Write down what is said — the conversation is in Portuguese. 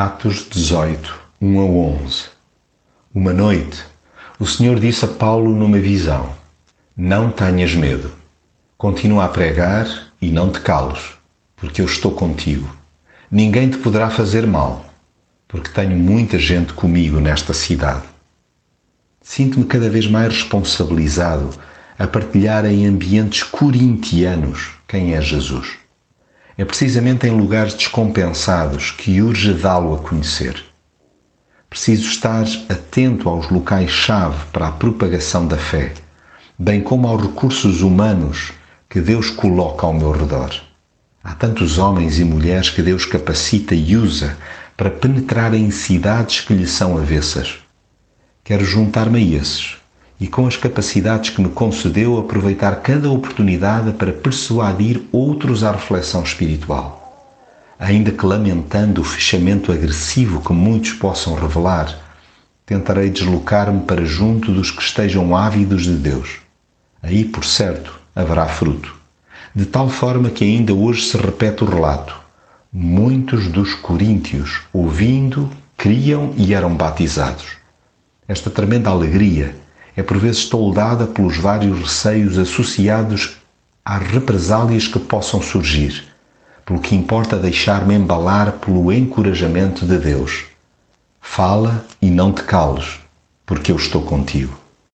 Atos 18, 1 a 11. Uma noite, o Senhor disse a Paulo numa visão: Não tenhas medo. Continua a pregar e não te cales, porque eu estou contigo. Ninguém te poderá fazer mal, porque tenho muita gente comigo nesta cidade. Sinto-me cada vez mais responsabilizado a partilhar em ambientes corintianos quem é Jesus. É precisamente em lugares descompensados que urge dá-lo a conhecer. Preciso estar atento aos locais-chave para a propagação da fé, bem como aos recursos humanos que Deus coloca ao meu redor. Há tantos homens e mulheres que Deus capacita e usa para penetrar em cidades que lhe são avessas. Quero juntar-me a esses e, com as capacidades que me concedeu, aproveitar cada oportunidade para persuadir outros à reflexão espiritual. Ainda que lamentando o fechamento agressivo que muitos possam revelar, tentarei deslocar-me para junto dos que estejam ávidos de Deus. Aí, por certo, haverá fruto. De tal forma que ainda hoje se repete o relato. Muitos dos coríntios, ouvindo, criam e eram batizados. Esta tremenda alegria é por vezes toldada pelos vários receios associados às represálias que possam surgir, pelo que importa deixar-me embalar pelo encorajamento de Deus. Fala e não te cales, porque eu estou contigo.